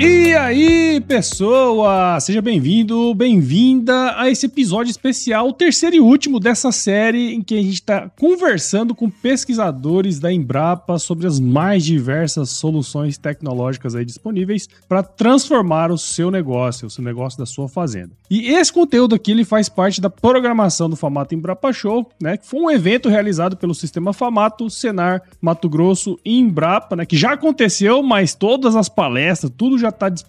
E aí, pessoa! Seja bem-vindo, bem-vinda a esse episódio especial, o terceiro e último dessa série em que a gente está conversando com pesquisadores da Embrapa sobre as mais diversas soluções tecnológicas aí disponíveis para transformar o seu negócio, o seu negócio da sua fazenda. E esse conteúdo aqui ele faz parte da programação do Famato Embrapa Show, né? Que foi um evento realizado pelo Sistema Famato, Senar, Mato Grosso e Embrapa, né? Que já aconteceu, mas todas as palestras, tudo já está disponível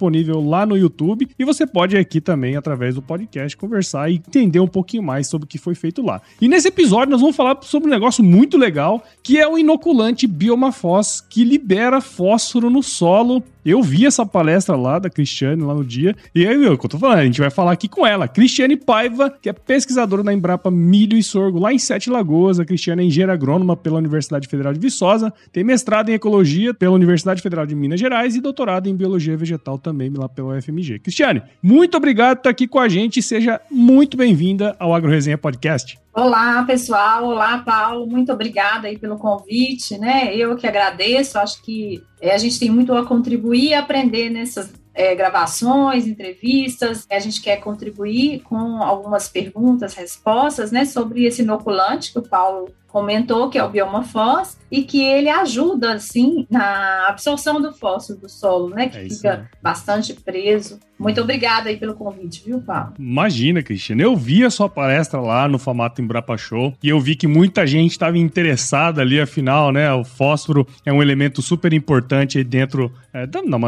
lá no YouTube e você pode aqui também, através do podcast, conversar e entender um pouquinho mais sobre o que foi feito lá. E nesse episódio nós vamos falar sobre um negócio muito legal, que é o inoculante Biomafós, que libera fósforo no solo eu vi essa palestra lá da Cristiane lá no dia, e aí, eu, que eu tô falando, a gente vai falar aqui com ela, Cristiane Paiva, que é pesquisadora da Embrapa Milho e Sorgo lá em Sete Lagoas. A Cristiane é engenheira agrônoma pela Universidade Federal de Viçosa, tem mestrado em ecologia pela Universidade Federal de Minas Gerais e doutorado em biologia vegetal também lá pela UFMG. Cristiane, muito obrigado por estar aqui com a gente seja muito bem-vinda ao Agro Resenha Podcast. Olá, pessoal. Olá, Paulo. Muito obrigada aí pelo convite, né? Eu que agradeço. Acho que é, a gente tem muito a contribuir e aprender nessas é, gravações, entrevistas. A gente quer contribuir com algumas perguntas, respostas, né, sobre esse inoculante que o Paulo comentou, que é o bioma fós, e que ele ajuda, assim, na absorção do fósforo do solo, né, que é fica né? bastante preso. Muito obrigada aí pelo convite, viu, Paulo? Imagina, Cristiano. Eu vi a sua palestra lá no Famato Embrapa Show e eu vi que muita gente estava interessada ali, afinal, né, o fósforo é um elemento super importante aí dentro é,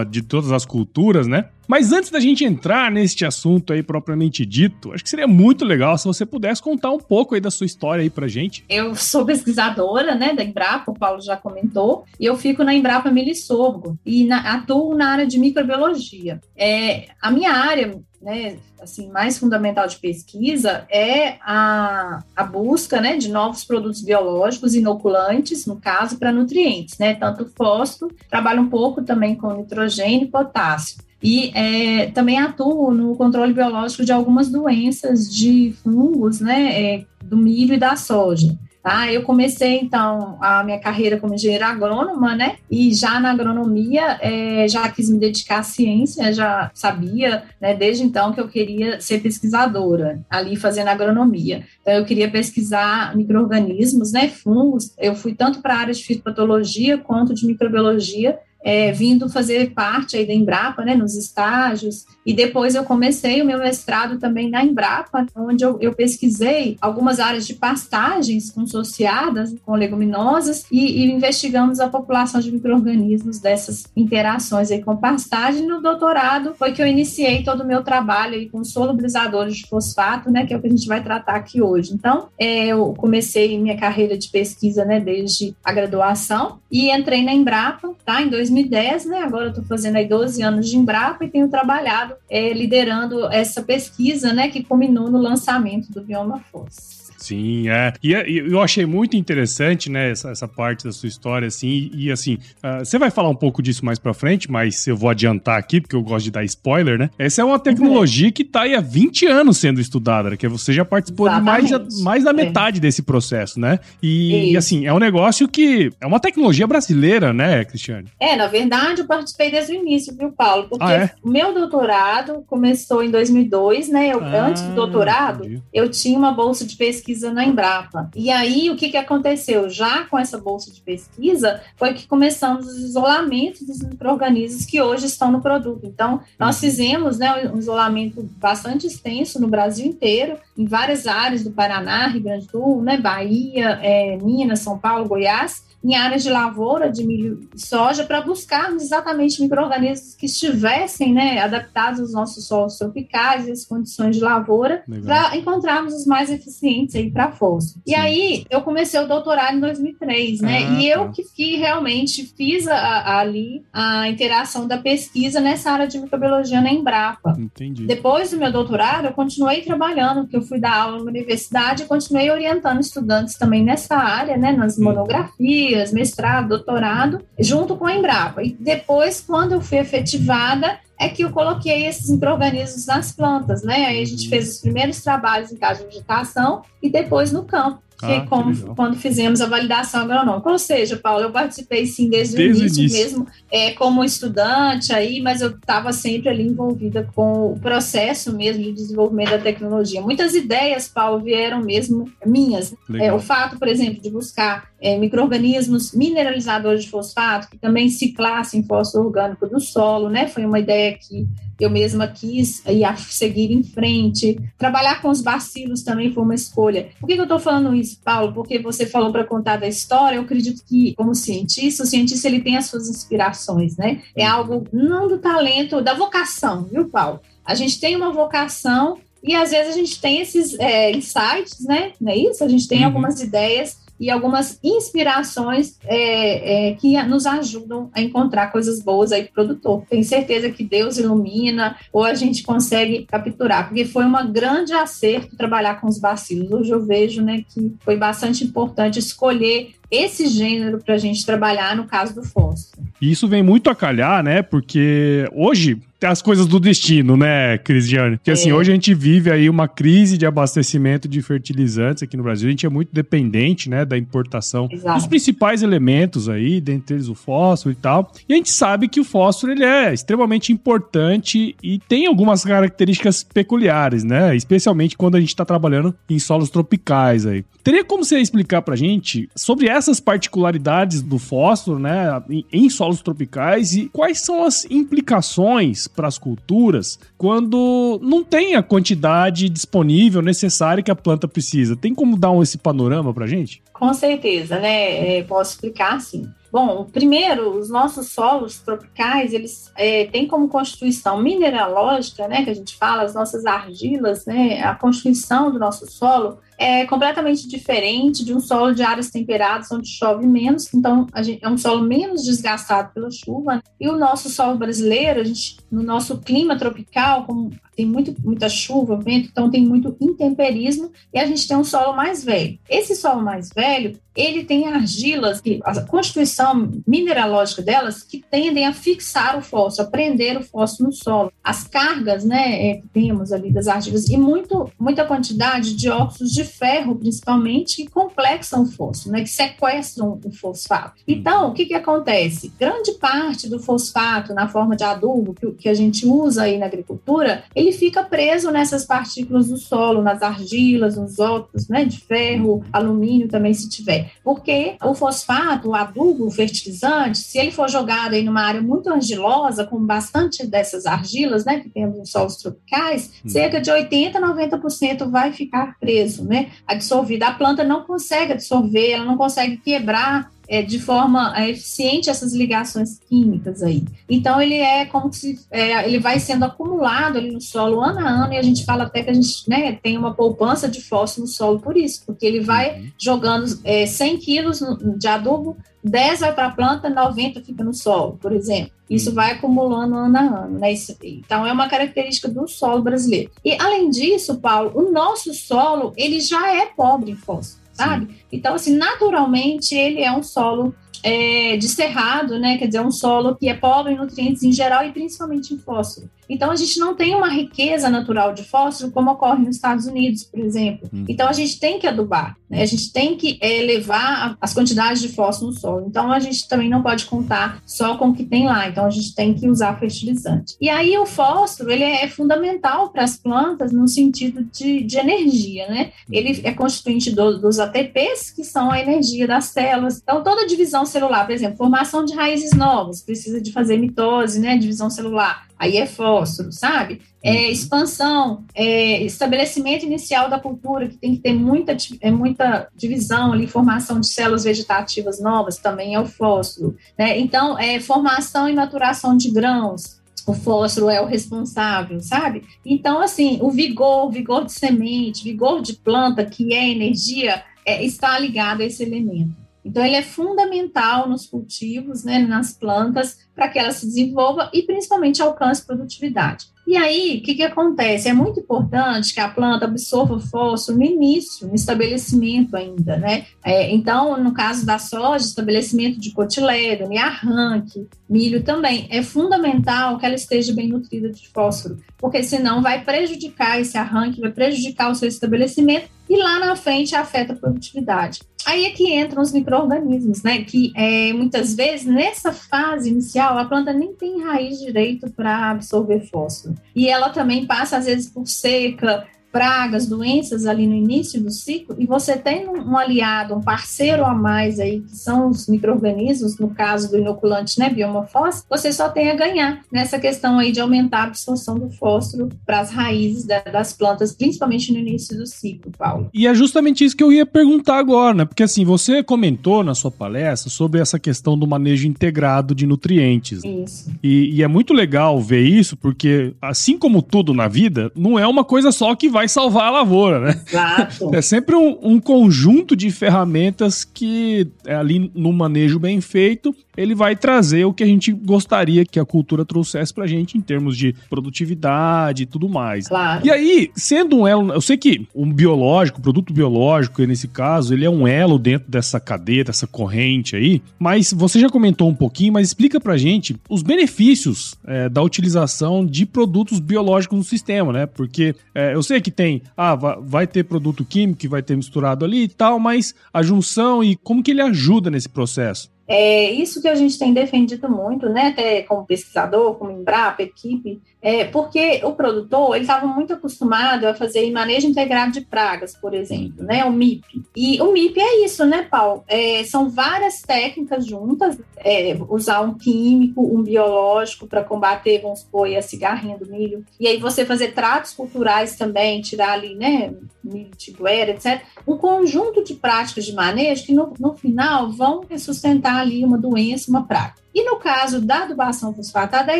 de todas as culturas, né? Mas antes da gente entrar neste assunto aí propriamente dito, acho que seria muito legal se você pudesse contar um pouco aí da sua história aí pra gente. Eu sou pesquisadora, né, da Embrapa, o Paulo já comentou, e eu fico na Embrapa Milho Sorgo e na, atuo na área de microbiologia. É, a minha área né, assim, mais fundamental de pesquisa é a, a busca, né, de novos produtos biológicos inoculantes, no caso, para nutrientes, né, tanto fósforo, trabalho um pouco também com nitrogênio e potássio. E é, também atuo no controle biológico de algumas doenças de fungos, né, é, do milho e da soja. Tá? Eu comecei, então, a minha carreira como engenheira agrônoma, né? E já na agronomia, é, já quis me dedicar à ciência, já sabia, né, desde então, que eu queria ser pesquisadora, ali fazendo agronomia. Então, eu queria pesquisar micro-organismos, né, fungos. Eu fui tanto para a área de fitopatologia quanto de microbiologia, é, vindo fazer parte aí da Embrapa, né, nos estágios, e depois eu comecei o meu mestrado também na Embrapa, onde eu, eu pesquisei algumas áreas de pastagens consociadas com leguminosas e, e investigamos a população de micro-organismos dessas interações aí com pastagem. No doutorado foi que eu iniciei todo o meu trabalho aí com solubilizadores de fosfato, né, que é o que a gente vai tratar aqui hoje. Então, é, eu comecei minha carreira de pesquisa, né, desde a graduação e entrei na Embrapa, tá, em 2010, né, agora estou fazendo aí 12 anos de Embrapa e tenho trabalhado é, liderando essa pesquisa, né, que culminou no lançamento do Bioma Force. Sim, é. E, e, eu achei muito interessante, né, essa, essa parte da sua história, assim, e, assim, uh, você vai falar um pouco disso mais pra frente, mas eu vou adiantar aqui, porque eu gosto de dar spoiler, né? Essa é uma tecnologia uhum. que tá aí há 20 anos sendo estudada, né, que você já participou de mais, mais da é. metade é. desse processo, né? E, e, assim, é um negócio que é uma tecnologia brasileira, né, Cristiane? É, na verdade, eu participei desde o início, viu, Paulo? Porque ah, é? o meu doutorado começou em 2002, né? Eu, ah, antes do doutorado, eu tinha uma bolsa de pesquisa pesquisa na Embrapa. E aí, o que, que aconteceu? Já com essa bolsa de pesquisa, foi que começamos os isolamentos dos micro-organismos que hoje estão no produto. Então, nós uhum. fizemos né, um isolamento bastante extenso no Brasil inteiro, em várias áreas do Paraná, Rio Grande do Sul, né, Bahia, é, Minas, São Paulo, Goiás, em áreas de lavoura de milho e soja para buscarmos exatamente micro-organismos que estivessem né, adaptados aos nossos solos tropicais e as condições de lavoura para encontrarmos os mais eficientes aí para fósforo. E aí eu comecei o doutorado em 2003, né? Ah, e eu tá. que, que, realmente fiz a, a, ali a interação da pesquisa nessa área de microbiologia na Embrapa. Entendi. Depois do meu doutorado, eu continuei trabalhando, porque eu fui dar aula na universidade e continuei orientando estudantes também nessa área, né? Nas monografias mestrado, doutorado, junto com a Embrapa. E depois, quando eu fui efetivada, é que eu coloquei esses micro-organismos nas plantas, né? Aí a gente fez os primeiros trabalhos em casa de vegetação e depois no campo. Que, ah, como, que quando fizemos a validação agronômica. Ou seja, Paulo, eu participei sim desde, desde o início, início, mesmo, é, como estudante aí, mas eu estava sempre ali envolvida com o processo mesmo de desenvolvimento da tecnologia. Muitas ideias, Paulo, vieram mesmo minhas. É, o fato, por exemplo, de buscar é, micro-organismos mineralizadores de fosfato, que também ciclassem fósforo orgânico do solo, né? Foi uma ideia que eu mesma quis ir seguir em frente. Trabalhar com os bacilos também foi uma escolha. Por que, que eu estou falando isso, Paulo? Porque você falou para contar da história, eu acredito que, como cientista, o cientista ele tem as suas inspirações, né? É algo não do talento, da vocação, viu, Paulo? A gente tem uma vocação e às vezes a gente tem esses é, insights, né? Não é isso? A gente tem uhum. algumas ideias e algumas inspirações é, é, que nos ajudam a encontrar coisas boas aí para o produtor. Tenho certeza que Deus ilumina ou a gente consegue capturar, porque foi um grande acerto trabalhar com os bacilos. Hoje eu vejo né, que foi bastante importante escolher esse gênero para a gente trabalhar no caso do fósforo. E isso vem muito a calhar, né? Porque hoje as coisas do destino, né, Cristiane? Porque assim, é. hoje a gente vive aí uma crise de abastecimento de fertilizantes aqui no Brasil. A gente é muito dependente, né, da importação Exato. dos principais elementos aí, dentre eles o fósforo e tal. E a gente sabe que o fósforo ele é extremamente importante e tem algumas características peculiares, né? Especialmente quando a gente está trabalhando em solos tropicais aí. Teria como você explicar pra gente sobre essas particularidades do fósforo, né, em solos tropicais e quais são as implicações para as culturas quando não tem a quantidade disponível necessária que a planta precisa? Tem como dar um, esse panorama pra gente? Com certeza, né? É, posso explicar sim. Bom, primeiro, os nossos solos tropicais, eles é, têm como constituição mineralógica, né, que a gente fala, as nossas argilas, né, a constituição do nosso solo, é completamente diferente de um solo de áreas temperadas, onde chove menos, então gente, é um solo menos desgastado pela chuva. Né? E o nosso solo brasileiro, a gente, no nosso clima tropical, como tem muito, muita chuva, vento, então tem muito intemperismo, e a gente tem um solo mais velho. Esse solo mais velho, ele tem argilas, que, a constituição mineralógica delas, que tendem a fixar o fósforo, a prender o fósforo no solo. As cargas, né, é, que temos ali das argilas, e muito, muita quantidade de óxidos de ferro, principalmente, que complexam o fósforo, né, que sequestram o fosfato. Então, o que, que acontece? Grande parte do fosfato, na forma de adubo, que, que a gente usa aí na agricultura, ele fica preso nessas partículas do solo, nas argilas, nos óxidos né, de ferro, alumínio também, se tiver. Porque o fosfato, o adubo, o fertilizante, se ele for jogado aí numa área muito argilosa, com bastante dessas argilas, né, que temos em solos tropicais, hum. cerca de 80% a 90% vai ficar preso, né? Absorvida. A planta não consegue absorver, ela não consegue quebrar é, de forma é, eficiente essas ligações químicas aí. Então ele é como se é, ele vai sendo acumulado ali no solo ano a ano e a gente fala até que a gente né, tem uma poupança de fósforo no solo por isso, porque ele vai uhum. jogando é, 100 quilos de adubo, 10 vai para a planta, 90 fica no solo, por exemplo. Isso uhum. vai acumulando ano a ano, né? Isso, então é uma característica do solo brasileiro. E além disso, Paulo, o nosso solo ele já é pobre em fósforo sabe? Sim. Então, assim, naturalmente ele é um solo é, de cerrado, né? Quer dizer, um solo que é pobre em nutrientes em geral e principalmente em fósforo. Então, a gente não tem uma riqueza natural de fósforo como ocorre nos Estados Unidos, por exemplo. Hum. Então, a gente tem que adubar, né? a gente tem que é, elevar as quantidades de fósforo no solo. Então, a gente também não pode contar só com o que tem lá. Então, a gente tem que usar fertilizante. E aí, o fósforo, ele é fundamental para as plantas no sentido de, de energia, né? Ele é constituinte do, dos ATPs, que são a energia das células. Então, toda divisão celular, por exemplo, formação de raízes novas, precisa de fazer mitose, né? Divisão celular aí é fósforo, sabe? É, uhum. expansão, é, estabelecimento inicial da cultura, que tem que ter muita, é, muita divisão ali, formação de células vegetativas novas, também é o fósforo. Né? Então, é, formação e maturação de grãos, o fósforo é o responsável, sabe? Então, assim, o vigor, vigor de semente, vigor de planta, que é energia, é, está ligado a esse elemento. Então, ele é fundamental nos cultivos, né, nas plantas, para que ela se desenvolva e principalmente alcance produtividade. E aí, o que, que acontece? É muito importante que a planta absorva fósforo no início, no estabelecimento ainda, né? É, então, no caso da soja, estabelecimento de cotilédone, arranque, milho também. É fundamental que ela esteja bem nutrida de fósforo, porque senão vai prejudicar esse arranque, vai prejudicar o seu estabelecimento e lá na frente afeta a produtividade. Aí é que entram os micro-organismos, né? Que é, muitas vezes, nessa fase inicial, a planta nem tem raiz direito para absorver fósforo. E ela também passa, às vezes, por seca, pragas, doenças ali no início do ciclo, e você tem um, aliado, um parceiro a mais aí, que são os micro-organismos, no caso do inoculante, né, bioma fósforo, você só tem a ganhar nessa questão aí de aumentar a absorção do fósforo para as raízes da, das plantas, principalmente no início do ciclo, Paulo. E é justamente isso que eu ia perguntar agora, né, porque assim, você comentou na sua palestra sobre essa questão do manejo integrado de nutrientes. Isso. E, e é muito legal ver isso, porque assim como tudo na vida, não é uma coisa só que vai vai salvar a lavoura, né? Exato. É sempre um, um conjunto de ferramentas que, é, ali no manejo bem feito, ele vai trazer o que a gente gostaria que a cultura trouxesse pra gente em termos de produtividade e tudo mais. Claro. E aí, sendo um elo, eu sei que um biológico, produto biológico, nesse caso, ele é um elo dentro dessa cadeia, dessa corrente aí, mas você já comentou um pouquinho, mas explica pra gente os benefícios é, da utilização de produtos biológicos no sistema, né? Porque é, eu sei que tem, ah, vai ter produto químico que vai ter misturado ali e tal, mas a junção e como que ele ajuda nesse processo? É isso que a gente tem defendido muito, né, até como pesquisador, como Embrapa, equipe, é, porque o produtor ele estava muito acostumado a fazer manejo integrado de pragas, por exemplo, né? O MIP. E o MIP é isso, né, Paulo? É, são várias técnicas juntas, é, usar um químico, um biológico para combater, vamos supor, a cigarrinha do milho. E aí você fazer tratos culturais também, tirar ali, né, milho tiguera, etc. Um conjunto de práticas de manejo que no, no final vão sustentar ali uma doença, uma praga. E no caso da adubação fosfatada, é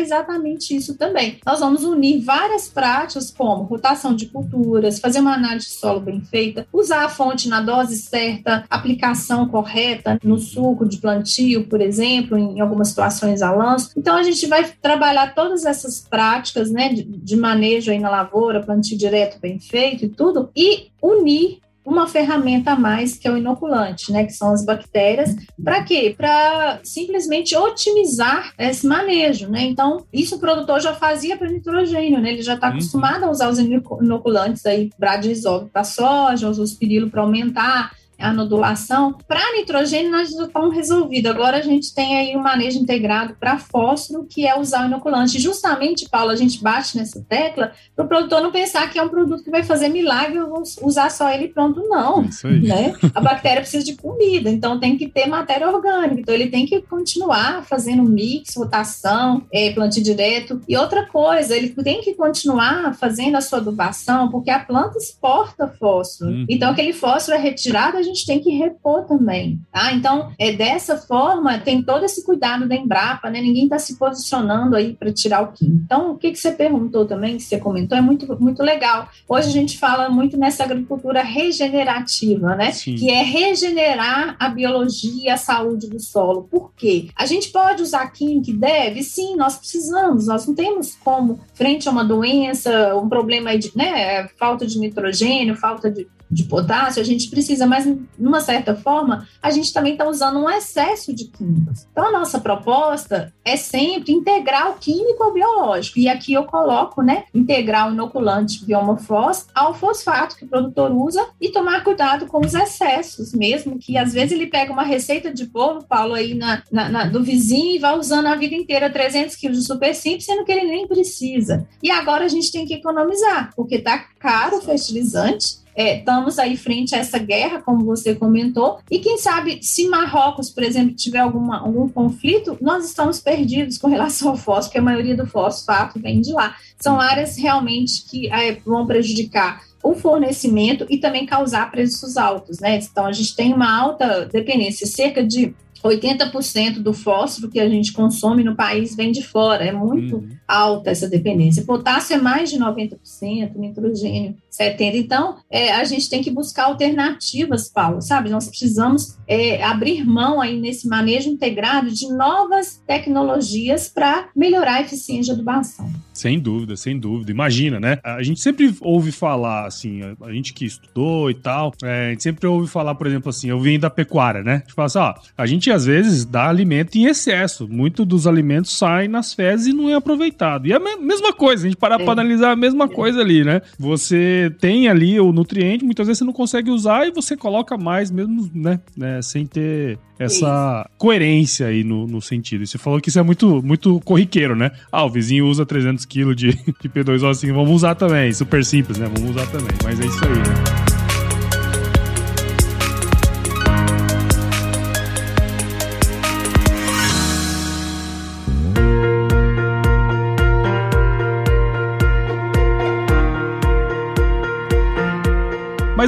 exatamente isso também. Nós vamos unir várias práticas, como rotação de culturas, fazer uma análise de solo bem feita, usar a fonte na dose certa, aplicação correta no suco de plantio, por exemplo, em algumas situações a lanço. Então, a gente vai trabalhar todas essas práticas né, de, de manejo aí na lavoura, plantio direto bem feito e tudo, e unir uma ferramenta a mais que é o inoculante, né, que são as bactérias. Para quê? Para simplesmente otimizar esse manejo, né? Então, isso o produtor já fazia para nitrogênio, né? Ele já está uhum. acostumado a usar os inoculantes aí, Bradisol para soja, os pirilo para aumentar a nodulação. Para nitrogênio, nós já estamos resolvidos. Agora a gente tem aí o um manejo integrado para fósforo, que é usar o inoculante. Justamente, Paulo, a gente bate nessa tecla para o produtor não pensar que é um produto que vai fazer milagre, eu vou usar só ele pronto, não. Aí. Né? A bactéria precisa de comida, então tem que ter matéria orgânica. Então ele tem que continuar fazendo mix, rotação, é, plantio direto. E outra coisa, ele tem que continuar fazendo a sua adubação, porque a planta exporta fósforo. Uhum. Então aquele fósforo é retirado, a gente gente tem que repor também, tá? Então, é dessa forma, tem todo esse cuidado da Embrapa, né? Ninguém está se posicionando aí para tirar o químico. Então, o que, que você perguntou também, que você comentou, é muito, muito legal. Hoje a gente fala muito nessa agricultura regenerativa, né? Sim. Que é regenerar a biologia e a saúde do solo. Por quê? A gente pode usar químico que deve? Sim, nós precisamos. Nós não temos como, frente a uma doença, um problema de né, falta de nitrogênio, falta de de potássio, a gente precisa, mas de uma certa forma, a gente também está usando um excesso de químicos. Então, a nossa proposta é sempre integrar o químico ao biológico. E aqui eu coloco, né, integrar o inoculante biomofós ao fosfato que o produtor usa e tomar cuidado com os excessos, mesmo que às vezes ele pega uma receita de bolo, Paulo, aí na, na, na do vizinho e vai usando a vida inteira 300 quilos de super simples, sendo que ele nem precisa. E agora a gente tem que economizar, porque tá caro o fertilizante é, estamos aí frente a essa guerra, como você comentou, e quem sabe se Marrocos, por exemplo, tiver alguma, algum conflito, nós estamos perdidos com relação ao fósforo, porque a maioria do fosfato vem de lá. São áreas realmente que é, vão prejudicar o fornecimento e também causar preços altos, né? Então a gente tem uma alta dependência, cerca de 80% do fósforo que a gente consome no país vem de fora, é muito uhum. Alta essa dependência. Potássio é mais de 90%, nitrogênio 70%. Então, é, a gente tem que buscar alternativas, Paulo, sabe? Nós precisamos é, abrir mão aí nesse manejo integrado de novas tecnologias para melhorar a eficiência da adubação. Sem dúvida, sem dúvida. Imagina, né? A gente sempre ouve falar, assim, a gente que estudou e tal, é, a gente sempre ouve falar, por exemplo, assim, eu vim da pecuária, né? A gente fala assim, ó, a gente às vezes dá alimento em excesso. Muito dos alimentos saem nas fezes e não é aproveitado E é a mesma coisa, a gente parar é. para analisar a mesma coisa ali, né? Você tem ali o nutriente, muitas vezes você não consegue usar e você coloca mais mesmo, né? né sem ter essa isso. coerência aí no, no sentido. E você falou que isso é muito, muito corriqueiro, né? Ah, o vizinho usa 300 kg de, de P2O assim, vamos usar também. Super simples, né? Vamos usar também. Mas é isso aí, né?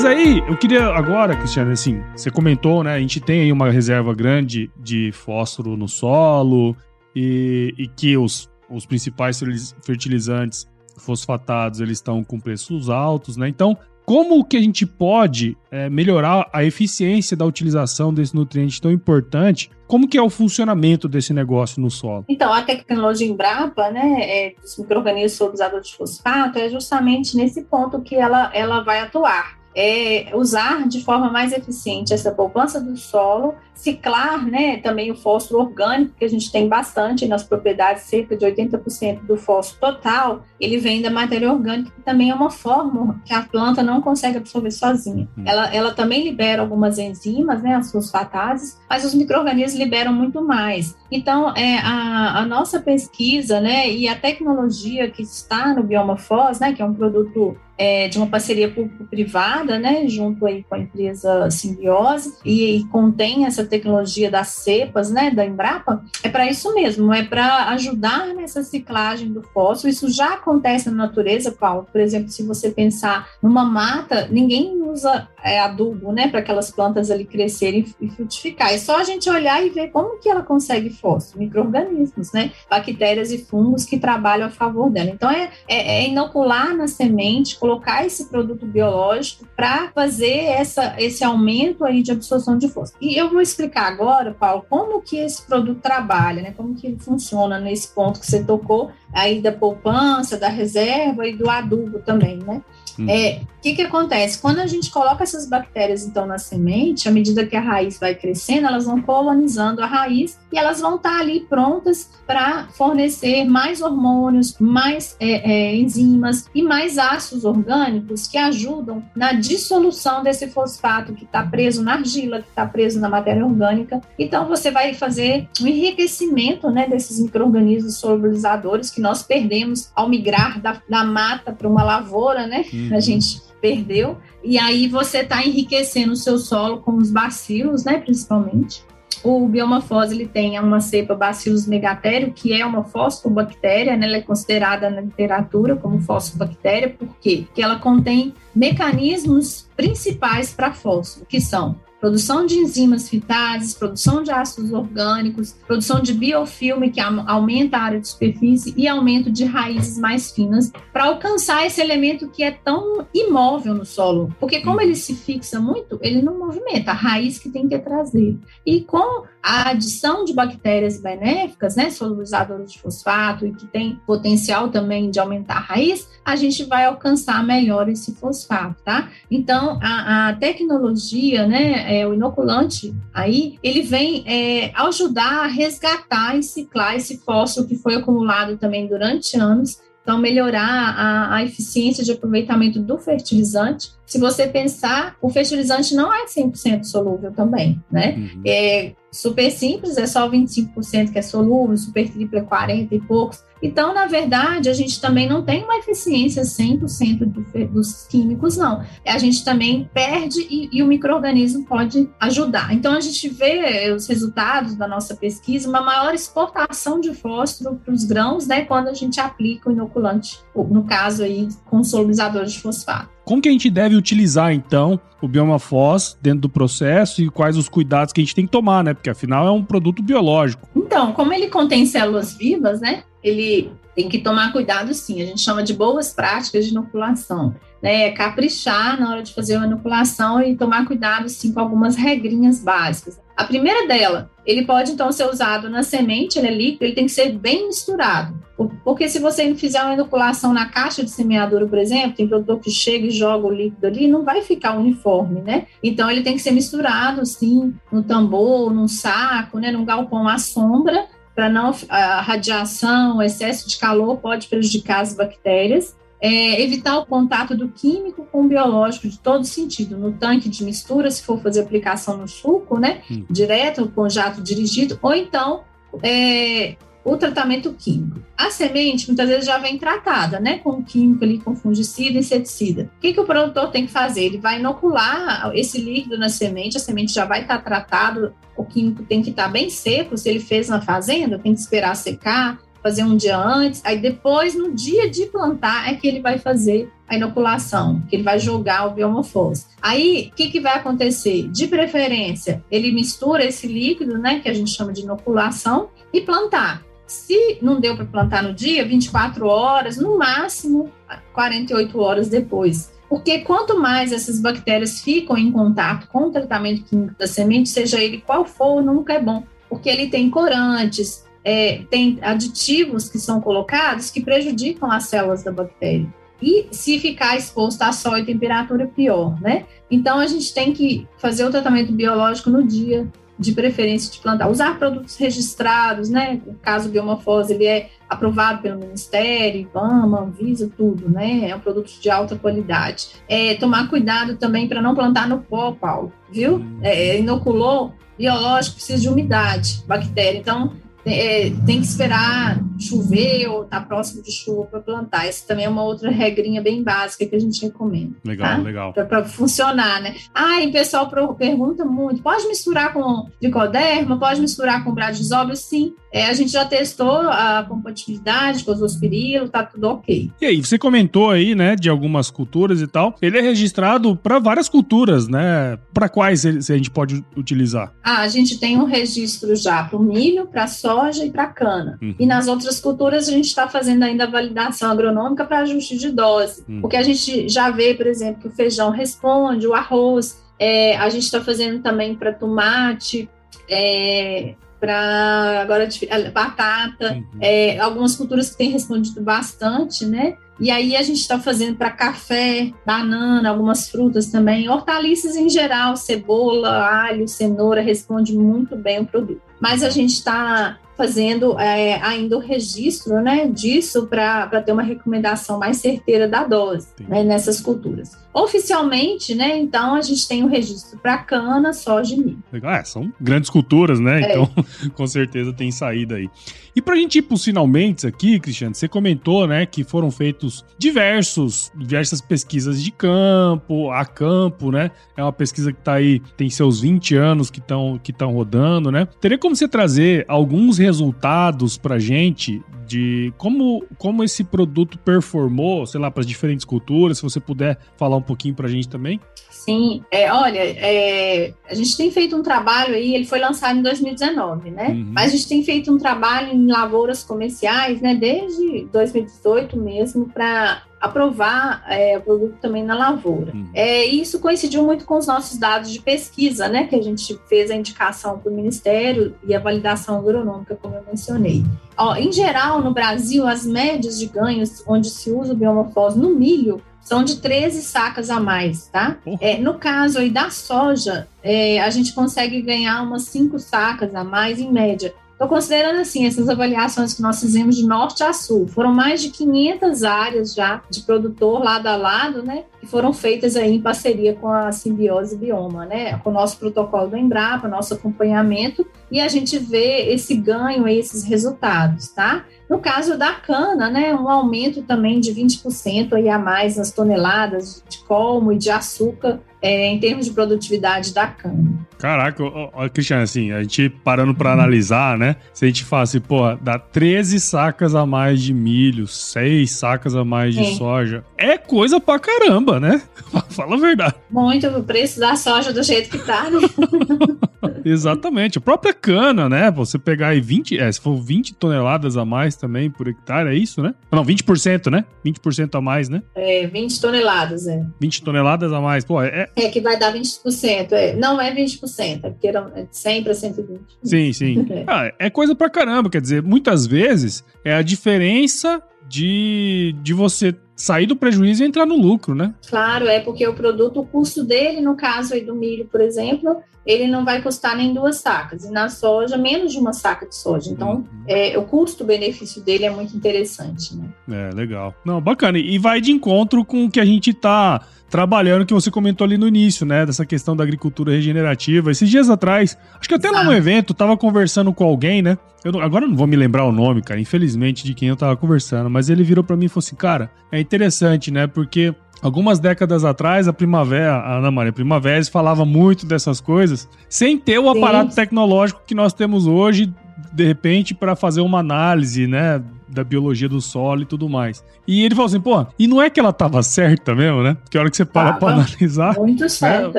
Mas aí, eu queria agora, Cristiano, assim, você comentou, né? A gente tem aí uma reserva grande de fósforo no solo e, e que os, os principais fertilizantes fosfatados eles estão com preços altos, né? Então, como que a gente pode é, melhorar a eficiência da utilização desse nutriente tão importante? Como que é o funcionamento desse negócio no solo? Então, a tecnologia Embrapa, né, é, dos micro-organismos de fosfato, é justamente nesse ponto que ela, ela vai atuar é, usar de forma mais eficiente essa poupança do solo, ciclar né, também o fósforo orgânico, que a gente tem bastante nas propriedades, cerca de 80% do fósforo total, ele vem da matéria orgânica, que também é uma forma que a planta não consegue absorver sozinha. Hum. Ela, ela também libera algumas enzimas, né, as fosfatases, mas os micro-organismos liberam muito mais. Então, é, a, a nossa pesquisa né, e a tecnologia que está no Bioma Foz, né, que é um produto é, de uma parceria público-privada, né, junto aí com a empresa Simbiose, e, e, contém essa tecnologia das cepas, né, da Embrapa, é para isso mesmo, é para ajudar nessa ciclagem do fósforo. Isso já acontece na natureza, Paulo. Por exemplo, se você pensar numa mata, ninguém usa é, adubo, né, para aquelas plantas ali crescerem e frutificar. É só a gente olhar e ver como que ela consegue fósforo, micro-organismos, né, bactérias e fungos que trabalham a favor dela. Então, é, é, é inocular na semente, colocar esse produto biológico para fazer essa, esse aumento aí de absorção de fósforo. E eu vou explicar agora, Paulo, como que esse produto trabalha, né? Como que ele funciona nesse ponto que você tocou aí da poupança, da reserva e do adubo também, né? Hum. É, o que, que acontece? Quando a gente coloca essas bactérias, então, na semente, à medida que a raiz vai crescendo, elas vão colonizando a raiz e elas vão estar ali prontas para fornecer mais hormônios, mais é, é, enzimas e mais ácidos orgânicos que ajudam na dissolução desse fosfato que está preso na argila, que está preso na matéria orgânica. Então, você vai fazer um enriquecimento né, desses micro-organismos solubilizadores que nós perdemos ao migrar da, da mata para uma lavoura, né? Uhum. A gente perdeu. E aí você está enriquecendo o seu solo com os bacilos, né, principalmente. O biomafose ele tem uma cepa Bacillus megatério, que é uma fosfobactéria, né? ela é considerada na literatura como fosfobactéria, por quê? Porque ela contém mecanismos principais para fósforo, que são produção de enzimas fitases, produção de ácidos orgânicos, produção de biofilme, que aumenta a área de superfície, e aumento de raízes mais finas, para alcançar esse elemento que é tão imóvel no solo. Porque, como ele se fixa muito, ele não movimenta, a raiz que tem que trazer. E com a adição de bactérias benéficas, né, solubilizadoras de fosfato e que tem potencial também de aumentar a raiz, a gente vai alcançar melhor esse fosfato, tá? Então, a, a tecnologia, né, é, o inoculante aí, ele vem é, ajudar a resgatar e ciclar esse fósforo que foi acumulado também durante anos então, melhorar a, a, eficiência de aproveitamento do fertilizante. Se você pensar, o fertilizante não é 100% solúvel também, né? Uhum. É super simples, é só 25% que é solúvel, super triplo é 40 e poucos. Então, na verdade, a gente também não tem uma eficiência 100% do, dos químicos, não. A gente também perde e, e o microorganismo pode ajudar. Então, a gente vê os resultados da nossa pesquisa, uma maior exportação de fósforo para os grãos, né, quando a gente aplica o inoculante, no caso aí, com solubilizadores de fosfato. Como que a gente deve utilizar, então, o bioma FOS dentro do processo e quais os cuidados que a gente tem que tomar, né? Porque afinal é um produto biológico. Então, como ele contém células vivas, né? ele tem que tomar cuidado sim. A gente chama de boas práticas de inoculação. Né? É caprichar na hora de fazer a inoculação e tomar cuidado sim com algumas regrinhas básicas. A primeira dela, ele pode então ser usado na semente, ele é líquido, ele tem que ser bem misturado. Porque se você fizer uma inoculação na caixa de semeadura, por exemplo, tem produtor que chega e joga o líquido ali, não vai ficar uniforme, né? Então ele tem que ser misturado, sim, no tambor, num saco, né, num galpão à sombra, para não a radiação, o excesso de calor pode prejudicar as bactérias. É, evitar o contato do químico com o biológico de todo sentido, no tanque de mistura, se for fazer aplicação no suco, né, hum. direto com jato dirigido, ou então é, o tratamento químico. A semente muitas vezes já vem tratada, né, com químico ali, com fungicida, inseticida. O que, que o produtor tem que fazer? Ele vai inocular esse líquido na semente, a semente já vai estar tratada, o químico tem que estar bem seco, se ele fez na fazenda, tem que esperar secar, fazer um dia antes, aí depois, no dia de plantar, é que ele vai fazer a inoculação, que ele vai jogar o biomorfose. Aí, o que, que vai acontecer? De preferência, ele mistura esse líquido, né, que a gente chama de inoculação, e plantar. Se não deu para plantar no dia, 24 horas, no máximo 48 horas depois. Porque quanto mais essas bactérias ficam em contato com o tratamento químico da semente, seja ele qual for, nunca é bom. Porque ele tem corantes, é, tem aditivos que são colocados que prejudicam as células da bactéria. E se ficar exposto a sol e temperatura, pior, né? Então, a gente tem que fazer o tratamento biológico no dia, de preferência de plantar. Usar produtos registrados, né? No caso biomorfose, ele é aprovado pelo Ministério, IBAMA, Anvisa, tudo, né? É um produto de alta qualidade. É, tomar cuidado também para não plantar no pó, Paulo, viu? Hum. É, inoculou, biológico precisa de umidade, bactéria. Então, é, tem que esperar chover ou estar tá próximo de chuva para plantar. Essa também é uma outra regrinha bem básica que a gente recomenda. Legal, tá? legal. Para funcionar, né? Ah, e o pessoal pergunta muito: pode misturar com tricoderma? Pode misturar com bradisóbio? Sim. É, a gente já testou a compatibilidade com os ospirilo, tá tudo ok. E aí, você comentou aí, né, de algumas culturas e tal. Ele é registrado para várias culturas, né? Para quais a gente pode utilizar? Ah, a gente tem um registro já para o milho, para soja e para cana. Uhum. E nas outras culturas a gente está fazendo ainda a validação agronômica para ajuste de dose. Uhum. Porque a gente já vê, por exemplo, que o feijão responde, o arroz. É, a gente está fazendo também para tomate, é, para agora batata, uhum. é, algumas culturas que têm respondido bastante, né? E aí a gente está fazendo para café, banana, algumas frutas também, hortaliças em geral, cebola, alho, cenoura, responde muito bem o produto. Mas a gente está fazendo é, ainda o registro né, disso para ter uma recomendação mais certeira da dose né, nessas culturas. Oficialmente, né, então a gente tem o registro para cana, soja e milho. Legal, é, são grandes culturas, né? É. Então, com certeza tem saída aí. E para a gente ir para os finalmente aqui, Cristiano, você comentou, né, que foram feitos diversos, diversas pesquisas de campo, a campo, né? É uma pesquisa que está aí, tem seus 20 anos que estão que rodando, né? Teria como você trazer alguns resultados para gente de como, como esse produto performou, sei lá, para as diferentes culturas, se você puder falar um pouquinho para a gente também. Sim, é, olha, é, a gente tem feito um trabalho aí, ele foi lançado em 2019, né? Uhum. Mas a gente tem feito um trabalho em lavouras comerciais, né, desde 2018 mesmo, para aprovar é, o produto também na lavoura. Uhum. É, isso coincidiu muito com os nossos dados de pesquisa, né, que a gente fez a indicação para o Ministério e a validação agronômica, como eu mencionei. Ó, em geral, no Brasil, as médias de ganhos onde se usa o biomorfose no milho são de 13 sacas a mais, tá? É, no caso aí da soja, é, a gente consegue ganhar umas 5 sacas a mais em média. Estou considerando assim essas avaliações que nós fizemos de norte a sul. Foram mais de 500 áreas já de produtor lado a lado, né? Que foram feitas aí em parceria com a Simbiose Bioma, né? Com o nosso protocolo do Embrapa, nosso acompanhamento, e a gente vê esse ganho aí, esses resultados, tá? No caso da cana, né, um aumento também de 20% aí a mais nas toneladas de colmo e de açúcar é, em termos de produtividade da cana. Caraca, ó, ó, Cristiano, assim, a gente parando para analisar, né? Se a gente fala assim, pô, dá 13 sacas a mais de milho, 6 sacas a mais de é. soja. É coisa pra caramba, né? Fala a verdade. Muito, o preço da soja do jeito que tá, né? Exatamente. A própria cana, né? Você pegar aí 20, é, se for 20 toneladas a mais também por hectare, é isso, né? Não, 20%, né? 20% a mais, né? É, 20 toneladas, é. 20 toneladas a mais. Pô, é. É que vai dar 20%. É. Não é 20%, é porque era de 100 para 120. Sim, sim. É. Ah, é coisa pra caramba. Quer dizer, muitas vezes é a diferença de, de você sair do prejuízo e entrar no lucro, né? Claro, é porque o produto, o custo dele, no caso aí do milho, por exemplo, ele não vai custar nem duas sacas. E na soja, menos de uma saca de soja. Então, uhum. é, o custo-benefício dele é muito interessante, né? É, legal. Não, bacana. E vai de encontro com o que a gente está trabalhando, que você comentou ali no início, né? Dessa questão da agricultura regenerativa. Esses dias atrás, acho que até lá no evento, tava conversando com alguém, né? Eu agora eu não vou me lembrar o nome, cara, infelizmente, de quem eu tava conversando, mas ele virou para mim e falou assim: cara, é interessante, né? Porque Algumas décadas atrás, a Primavera, a Ana Maria Primavera falava muito dessas coisas, sem ter o aparato Sim. tecnológico que nós temos hoje, de repente, para fazer uma análise, né, da biologia do solo e tudo mais. E ele falou assim, pô, e não é que ela tava certa mesmo, né? Porque a hora que você para pra analisar. Muito né, certa.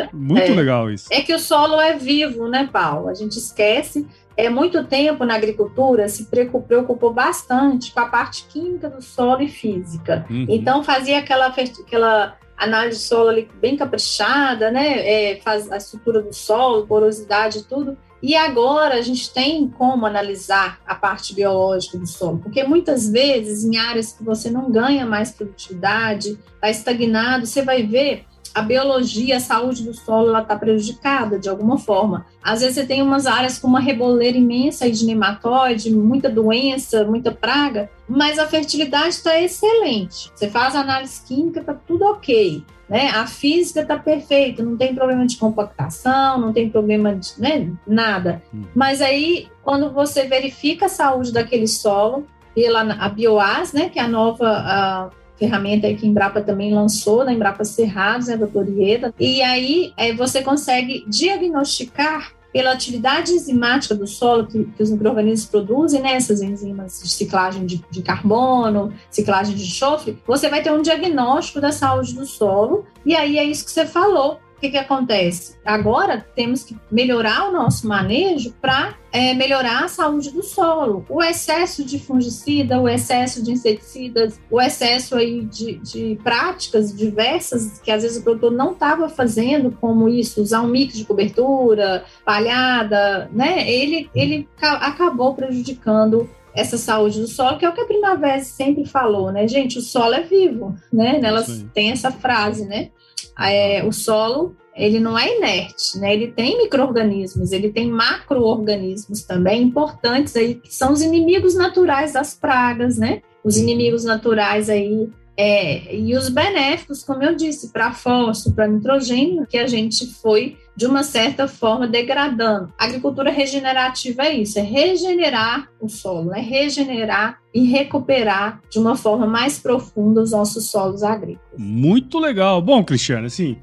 É muito é. legal isso. É que o solo é vivo, né, Paulo? A gente esquece é, muito tempo na agricultura se preocupou bastante com a parte química do solo e física. Uhum. Então, fazia aquela, aquela análise de solo ali bem caprichada, né? É, faz a estrutura do solo, porosidade e tudo. E agora a gente tem como analisar a parte biológica do solo, porque muitas vezes em áreas que você não ganha mais produtividade, está estagnado, você vai ver a biologia, a saúde do solo, ela está prejudicada de alguma forma. Às vezes você tem umas áreas com uma reboleira imensa de nematóide, muita doença, muita praga, mas a fertilidade está excelente. Você faz análise química, está tudo ok. Né? A física está perfeita, não tem problema de compactação, não tem problema de né? nada. Hum. Mas aí, quando você verifica a saúde daquele solo, pela a Bioas, né, que é a nova a, ferramenta que a Embrapa também lançou, na Embrapa Cerrados, né, doutor Ieda. E aí é, você consegue diagnosticar pela atividade enzimática do solo que, que os micro-organismos produzem, né, essas enzimas de ciclagem de, de, carbono, ciclagem de enxofre, você vai ter um diagnóstico da saúde do solo, e aí é isso que você falou que, que acontece? Agora temos que melhorar o nosso manejo para é, melhorar a saúde do solo. O excesso de fungicida, o excesso de inseticidas, o excesso aí de, de práticas diversas que às vezes o produtor não estava fazendo, como isso, usar um mix de cobertura, palhada, né? Ele, ele acabou prejudicando essa saúde do solo, que é o que a Primavera sempre falou, né? Gente, o solo é vivo, né? Elas têm essa frase, né? é, o solo ele não é inerte, né? Ele tem micro-organismos, ele tem macro-organismos também importantes aí, que são os inimigos naturais das pragas, né? Os inimigos naturais aí é, e os benéficos, como eu disse, para fósforo, para nitrogênio, que a gente foi, de uma certa forma, degradando. A agricultura regenerativa é isso, é regenerar o solo, é regenerar e recuperar de uma forma mais profunda os nossos solos agrícolas. Muito legal. Bom, Cristiano, assim,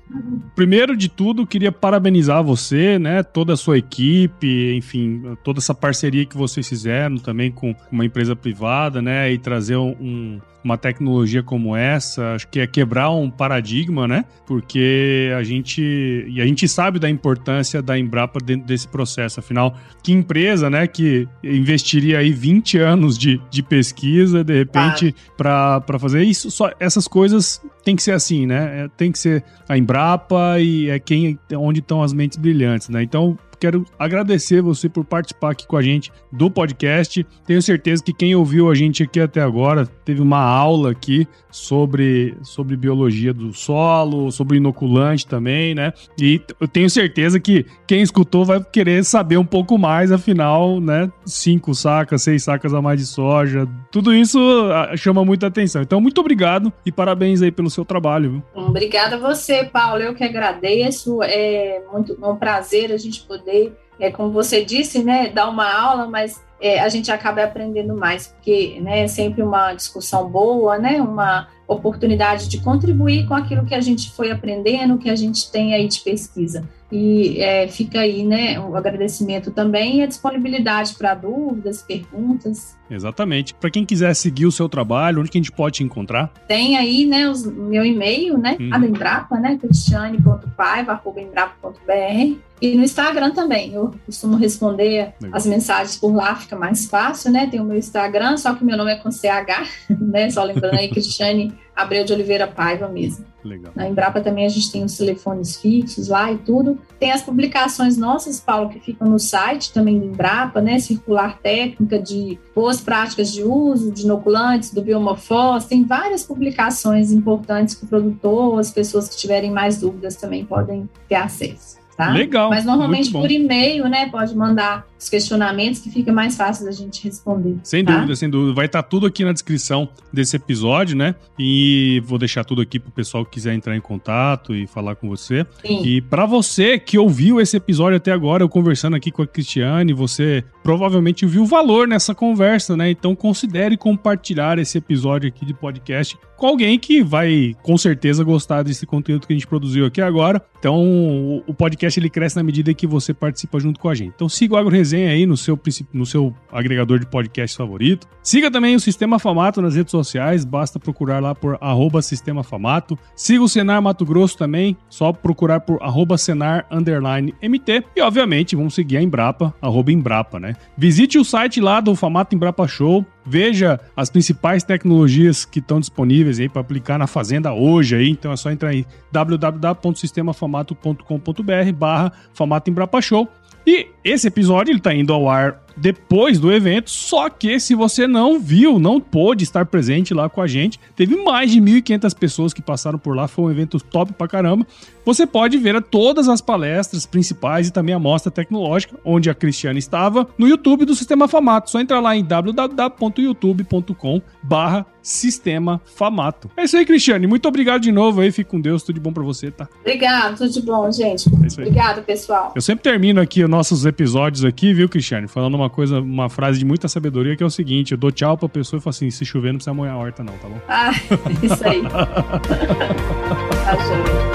primeiro de tudo, queria parabenizar você, né, toda a sua equipe, enfim, toda essa parceria que vocês fizeram também com uma empresa privada, né, e trazer um, uma tecnologia como essa, acho que é quebrar um paradigma, né? Porque a gente e a gente sabe da importância da Embrapa dentro desse processo, afinal, que empresa, né, que investiria aí 20 anos de, de pesquisa, de repente, ah. para fazer isso, só essas coisas tem que ser assim, né? É, tem que ser a Embrapa e é quem onde estão as mentes brilhantes, né? Então, quero agradecer você por participar aqui com a gente do podcast. Tenho certeza que quem ouviu a gente aqui até agora teve uma aula aqui sobre, sobre biologia do solo, sobre inoculante também, né? E eu tenho certeza que quem escutou vai querer saber um pouco mais, afinal, né? Cinco sacas, seis sacas a mais de soja, tudo isso ah, chama muita atenção. Então, muito obrigado e parabéns aí pelo seu trabalho. Obrigada a você, Paulo. Eu que agradeço. É muito um prazer a gente poder poder, é, como você disse, né, dar uma aula, mas é, a gente acaba aprendendo mais, porque né, é sempre uma discussão boa, né, uma oportunidade de contribuir com aquilo que a gente foi aprendendo, que a gente tem aí de pesquisa. E é, fica aí, né, o agradecimento também e a disponibilidade para dúvidas, perguntas. Exatamente. Para quem quiser seguir o seu trabalho, onde que a gente pode te encontrar? Tem aí, né, o meu e-mail, né, uhum. né, cristiane.paiva.embrapa.br e no Instagram também. Eu costumo responder Legal. as mensagens por lá, fica mais fácil, né? Tem o meu Instagram, só que meu nome é com CH, né? Só lembrando aí, Cristiane Abreu de Oliveira Paiva mesmo. Legal. Na Embrapa também a gente tem os telefones fixos lá e tudo. Tem as publicações nossas, Paulo, que ficam no site também do Embrapa, né? Circular técnica de boas práticas de uso, de inoculantes, do biomorfose. Tem várias publicações importantes que o produtor, as pessoas que tiverem mais dúvidas também podem ter acesso. Tá? Legal. Mas normalmente por e-mail, né? Pode mandar os questionamentos que fica mais fácil da gente responder. Sem tá? dúvida, sem dúvida. Vai estar tá tudo aqui na descrição desse episódio, né? E vou deixar tudo aqui pro pessoal que quiser entrar em contato e falar com você. Sim. E para você que ouviu esse episódio até agora, eu conversando aqui com a Cristiane, você provavelmente viu valor nessa conversa, né? Então considere compartilhar esse episódio aqui de podcast com alguém que vai com certeza gostar desse conteúdo que a gente produziu aqui agora. Então, o podcast ele cresce na medida que você participa junto com a gente. Então, siga o Agro Resenha aí no seu, no seu agregador de podcast favorito. Siga também o Sistema Famato nas redes sociais, basta procurar lá por arroba Sistema Famato. Siga o Senar Mato Grosso também, só procurar por arroba Senar underline MT. E, obviamente, vamos seguir a Embrapa, arroba Embrapa, né? Visite o site lá do Famato Embrapa Show, Veja as principais tecnologias que estão disponíveis aí para aplicar na fazenda hoje aí. Então é só entrar em www.sistemafamato.com.br barra Famato Embrapa Show. E esse episódio ele está indo ao ar depois do evento, só que se você não viu, não pôde estar presente lá com a gente, teve mais de 1.500 pessoas que passaram por lá, foi um evento top pra caramba. Você pode ver todas as palestras principais e também a mostra tecnológica, onde a Cristiane estava, no YouTube do Sistema Famato. Só entrar lá em www.youtube.com barra Sistema Famato. É isso aí, Cristiane. Muito obrigado de novo aí. Fique com Deus. Tudo de bom pra você, tá? Obrigado, tudo de bom, gente. É Obrigado, pessoal. Eu sempre termino aqui os nossos episódios aqui, viu, Cristiane? Falando uma coisa, uma frase de muita sabedoria que é o seguinte: eu dou tchau pra pessoa e falo assim: se chover, não precisa molhar a horta, não, tá bom? Ah, isso aí. tá.